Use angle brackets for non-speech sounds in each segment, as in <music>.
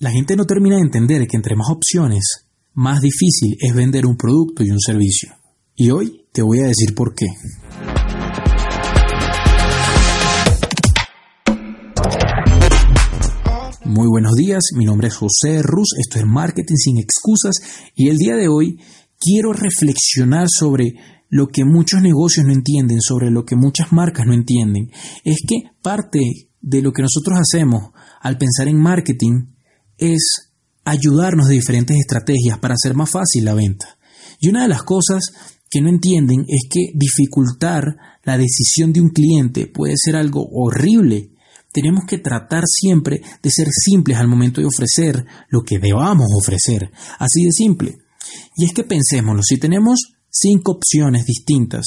La gente no termina de entender que entre más opciones, más difícil es vender un producto y un servicio. Y hoy te voy a decir por qué. Muy buenos días, mi nombre es José Ruz, esto es Marketing sin excusas y el día de hoy quiero reflexionar sobre lo que muchos negocios no entienden, sobre lo que muchas marcas no entienden. Es que parte de lo que nosotros hacemos al pensar en marketing es ayudarnos de diferentes estrategias para hacer más fácil la venta. Y una de las cosas que no entienden es que dificultar la decisión de un cliente puede ser algo horrible. Tenemos que tratar siempre de ser simples al momento de ofrecer lo que debamos ofrecer. Así de simple. Y es que pensémoslo, si tenemos cinco opciones distintas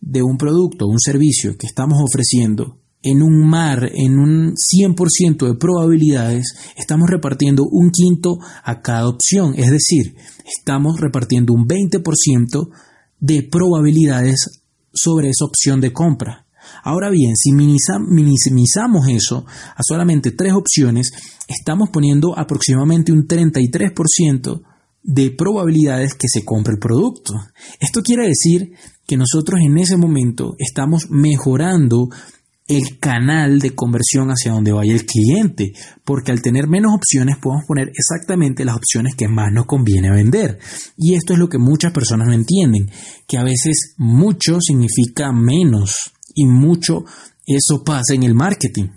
de un producto o un servicio que estamos ofreciendo, en un mar, en un 100% de probabilidades, estamos repartiendo un quinto a cada opción. Es decir, estamos repartiendo un 20% de probabilidades sobre esa opción de compra. Ahora bien, si minimizamos eso a solamente tres opciones, estamos poniendo aproximadamente un 33% de probabilidades que se compre el producto. Esto quiere decir que nosotros en ese momento estamos mejorando el canal de conversión hacia donde vaya el cliente, porque al tener menos opciones podemos poner exactamente las opciones que más nos conviene vender. Y esto es lo que muchas personas no entienden, que a veces mucho significa menos y mucho eso pasa en el marketing.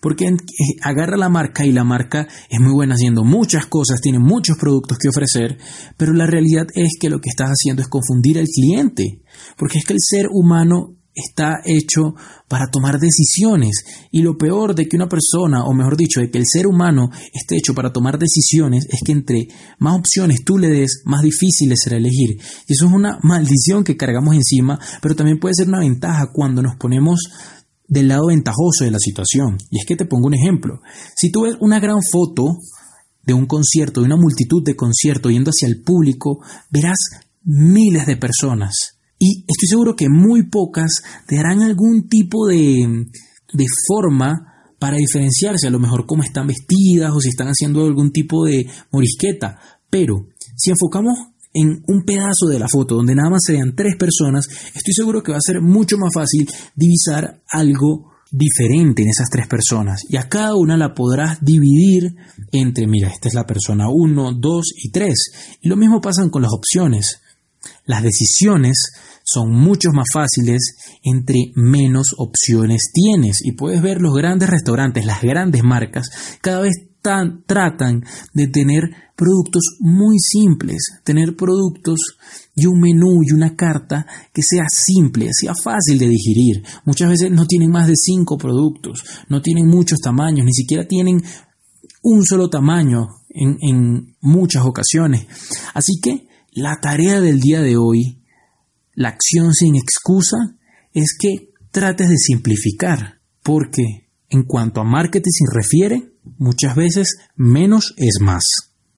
Porque eh, agarra la marca y la marca es muy buena haciendo muchas cosas, tiene muchos productos que ofrecer, pero la realidad es que lo que estás haciendo es confundir al cliente. Porque es que el ser humano está hecho para tomar decisiones. Y lo peor de que una persona, o mejor dicho, de que el ser humano esté hecho para tomar decisiones, es que entre más opciones tú le des, más difícil será elegir. Y eso es una <laughs> maldición que cargamos encima, pero también puede ser una ventaja cuando nos ponemos del lado ventajoso de la situación. Y es que te pongo un ejemplo. Si tú ves una gran foto de un concierto, de una multitud de conciertos yendo hacia el público, verás miles de personas y estoy seguro que muy pocas te darán algún tipo de, de forma para diferenciarse, a lo mejor cómo están vestidas o si están haciendo algún tipo de morisqueta. Pero si enfocamos en un pedazo de la foto donde nada más se vean tres personas, estoy seguro que va a ser mucho más fácil divisar algo diferente en esas tres personas. Y a cada una la podrás dividir entre, mira, esta es la persona 1, 2 y 3. Y lo mismo pasa con las opciones. Las decisiones son mucho más fáciles entre menos opciones tienes. Y puedes ver los grandes restaurantes, las grandes marcas, cada vez tratan de tener productos muy simples, tener productos y un menú y una carta que sea simple, sea fácil de digerir. Muchas veces no tienen más de cinco productos, no tienen muchos tamaños, ni siquiera tienen un solo tamaño en, en muchas ocasiones. Así que la tarea del día de hoy, la acción sin excusa, es que trates de simplificar, porque en cuanto a marketing se refiere, muchas veces menos es más.